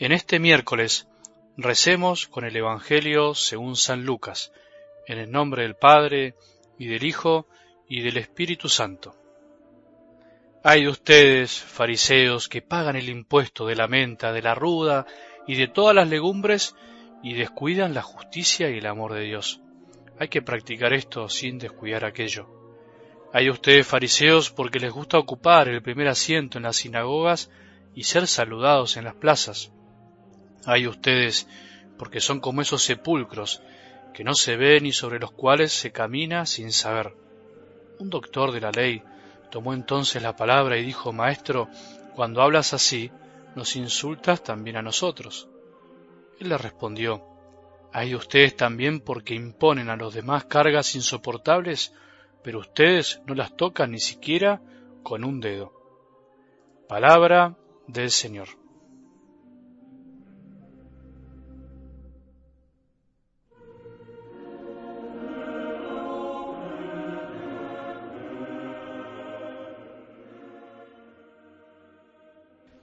En este miércoles recemos con el Evangelio según San Lucas, en el nombre del Padre, y del Hijo, y del Espíritu Santo. Hay de ustedes, fariseos, que pagan el impuesto de la menta, de la ruda y de todas las legumbres, y descuidan la justicia y el amor de Dios. Hay que practicar esto sin descuidar aquello. Hay de ustedes, fariseos, porque les gusta ocupar el primer asiento en las sinagogas y ser saludados en las plazas hay ustedes, porque son como esos sepulcros que no se ven y sobre los cuales se camina sin saber. Un doctor de la ley tomó entonces la palabra y dijo, Maestro, cuando hablas así, nos insultas también a nosotros. Él le respondió, Hay ustedes también porque imponen a los demás cargas insoportables, pero ustedes no las tocan ni siquiera con un dedo. Palabra del Señor.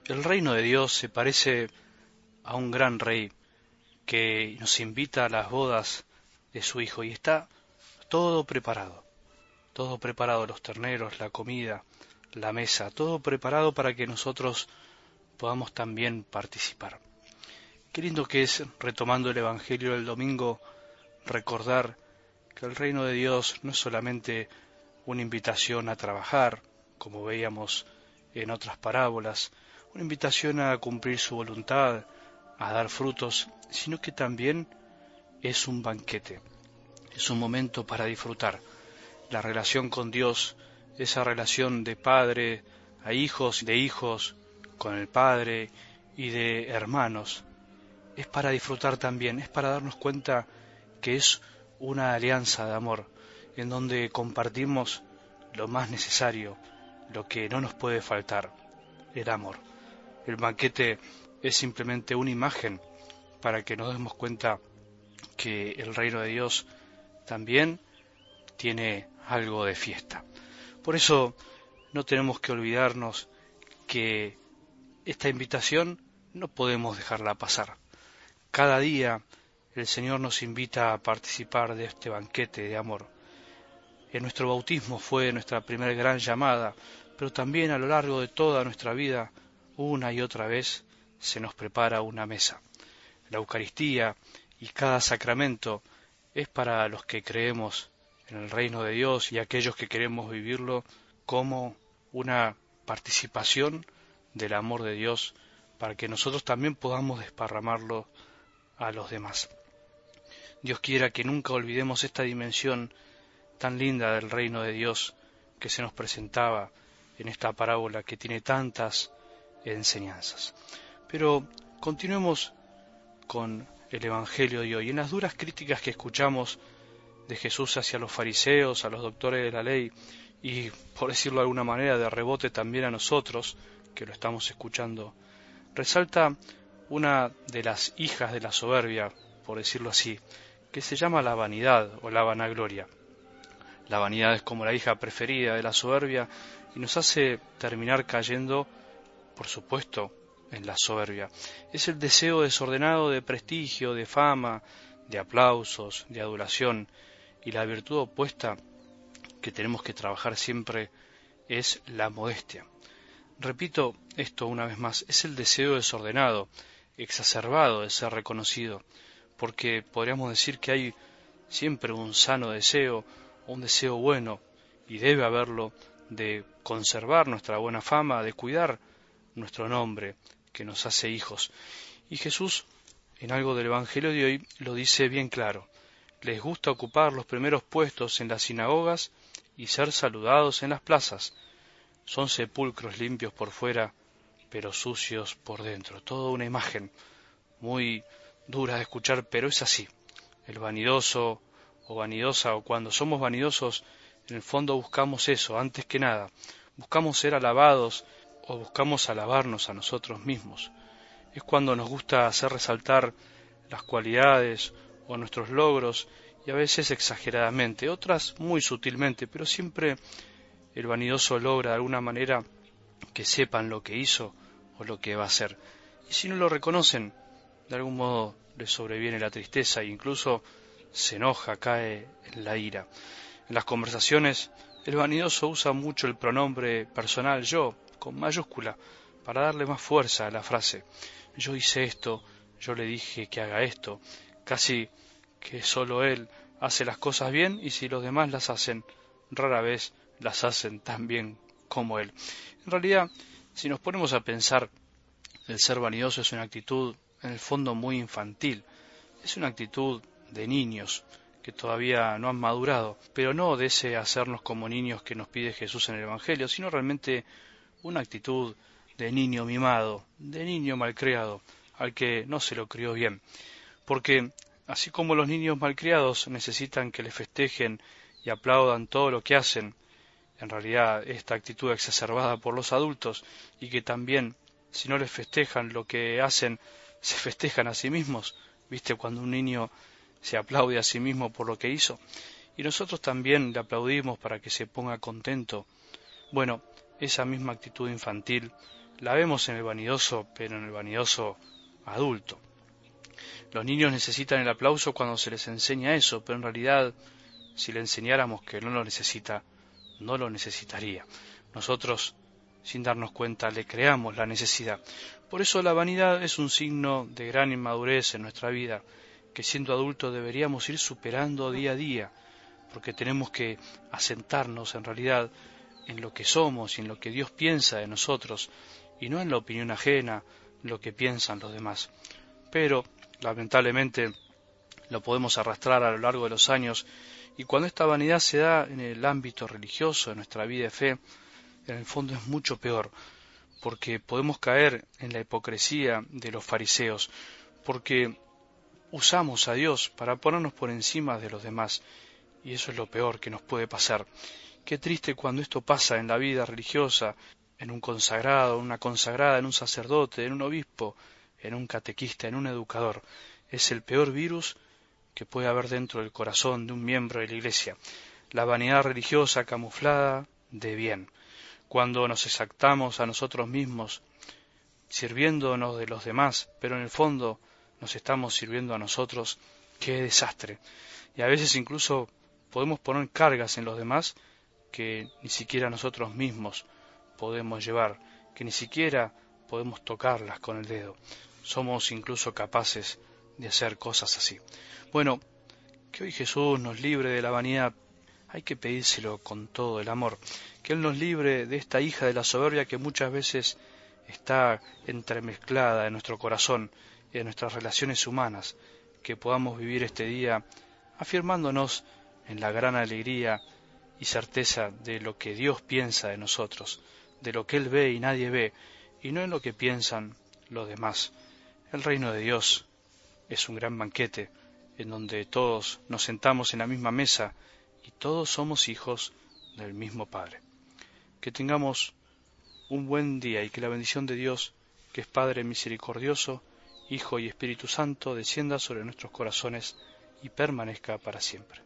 El reino de Dios se parece a un gran rey que nos invita a las bodas de su hijo y está todo preparado, todo preparado, los terneros, la comida, la mesa, todo preparado para que nosotros podamos también participar. Qué lindo que es, retomando el Evangelio del domingo, recordar que el reino de Dios no es solamente una invitación a trabajar, como veíamos en otras parábolas, una invitación a cumplir su voluntad, a dar frutos, sino que también es un banquete, es un momento para disfrutar la relación con Dios, esa relación de padre a hijos, de hijos con el Padre y de hermanos, es para disfrutar también, es para darnos cuenta que es una alianza de amor, en donde compartimos lo más necesario, lo que no nos puede faltar, el amor. El banquete es simplemente una imagen para que nos demos cuenta que el reino de Dios también tiene algo de fiesta. Por eso no tenemos que olvidarnos que esta invitación no podemos dejarla pasar. Cada día el Señor nos invita a participar de este banquete de amor. En nuestro bautismo fue nuestra primera gran llamada, pero también a lo largo de toda nuestra vida una y otra vez se nos prepara una mesa. La Eucaristía y cada sacramento es para los que creemos en el reino de Dios y aquellos que queremos vivirlo como una participación del amor de Dios para que nosotros también podamos desparramarlo a los demás. Dios quiera que nunca olvidemos esta dimensión tan linda del reino de Dios que se nos presentaba en esta parábola que tiene tantas enseñanzas. Pero continuemos con el Evangelio de hoy. En las duras críticas que escuchamos de Jesús hacia los fariseos, a los doctores de la ley y, por decirlo de alguna manera, de rebote también a nosotros, que lo estamos escuchando, resalta una de las hijas de la soberbia, por decirlo así, que se llama la vanidad o la vanagloria. La vanidad es como la hija preferida de la soberbia y nos hace terminar cayendo por supuesto, en la soberbia. Es el deseo desordenado de prestigio, de fama, de aplausos, de adulación, y la virtud opuesta que tenemos que trabajar siempre es la modestia. Repito esto una vez más, es el deseo desordenado, exacerbado de ser reconocido, porque podríamos decir que hay siempre un sano deseo, un deseo bueno, y debe haberlo, de conservar nuestra buena fama, de cuidar nuestro nombre, que nos hace hijos. Y Jesús, en algo del Evangelio de hoy, lo dice bien claro. Les gusta ocupar los primeros puestos en las sinagogas y ser saludados en las plazas. Son sepulcros limpios por fuera, pero sucios por dentro. Toda una imagen muy dura de escuchar, pero es así. El vanidoso o vanidosa, o cuando somos vanidosos, en el fondo buscamos eso, antes que nada. Buscamos ser alabados o buscamos alabarnos a nosotros mismos. Es cuando nos gusta hacer resaltar las cualidades o nuestros logros y a veces exageradamente, otras muy sutilmente, pero siempre el vanidoso logra de alguna manera que sepan lo que hizo o lo que va a hacer. Y si no lo reconocen, de algún modo le sobreviene la tristeza e incluso se enoja, cae en la ira. En las conversaciones, el vanidoso usa mucho el pronombre personal yo, con mayúscula, para darle más fuerza a la frase. Yo hice esto, yo le dije que haga esto, casi que solo él hace las cosas bien y si los demás las hacen, rara vez las hacen tan bien como él. En realidad, si nos ponemos a pensar, el ser vanidoso es una actitud en el fondo muy infantil, es una actitud de niños que todavía no han madurado, pero no de ese hacernos como niños que nos pide Jesús en el Evangelio, sino realmente una actitud de niño mimado, de niño malcriado, al que no se lo crió bien. Porque así como los niños malcriados necesitan que les festejen y aplaudan todo lo que hacen, en realidad esta actitud exacerbada por los adultos y que también si no les festejan lo que hacen, se festejan a sí mismos, viste cuando un niño se aplaude a sí mismo por lo que hizo, y nosotros también le aplaudimos para que se ponga contento. Bueno, esa misma actitud infantil la vemos en el vanidoso, pero en el vanidoso adulto. Los niños necesitan el aplauso cuando se les enseña eso, pero en realidad, si le enseñáramos que no lo necesita, no lo necesitaría. Nosotros, sin darnos cuenta, le creamos la necesidad. Por eso la vanidad es un signo de gran inmadurez en nuestra vida, que siendo adultos deberíamos ir superando día a día, porque tenemos que asentarnos en realidad en lo que somos y en lo que Dios piensa de nosotros, y no en la opinión ajena, lo que piensan los demás. Pero, lamentablemente, lo podemos arrastrar a lo largo de los años y cuando esta vanidad se da en el ámbito religioso, en nuestra vida de fe, en el fondo es mucho peor, porque podemos caer en la hipocresía de los fariseos, porque usamos a Dios para ponernos por encima de los demás, y eso es lo peor que nos puede pasar. Qué triste cuando esto pasa en la vida religiosa, en un consagrado, en una consagrada, en un sacerdote, en un obispo, en un catequista, en un educador. Es el peor virus que puede haber dentro del corazón de un miembro de la Iglesia, la vanidad religiosa camuflada de bien. Cuando nos exactamos a nosotros mismos, sirviéndonos de los demás, pero en el fondo nos estamos sirviendo a nosotros, qué desastre. Y a veces incluso podemos poner cargas en los demás que ni siquiera nosotros mismos podemos llevar, que ni siquiera podemos tocarlas con el dedo. Somos incluso capaces de hacer cosas así. Bueno, que hoy Jesús nos libre de la vanidad, hay que pedírselo con todo el amor, que Él nos libre de esta hija de la soberbia que muchas veces está entremezclada en nuestro corazón y en nuestras relaciones humanas, que podamos vivir este día afirmándonos en la gran alegría y certeza de lo que Dios piensa de nosotros, de lo que Él ve y nadie ve, y no en lo que piensan los demás. El reino de Dios es un gran banquete en donde todos nos sentamos en la misma mesa y todos somos hijos del mismo Padre. Que tengamos un buen día y que la bendición de Dios, que es Padre misericordioso, Hijo y Espíritu Santo, descienda sobre nuestros corazones y permanezca para siempre.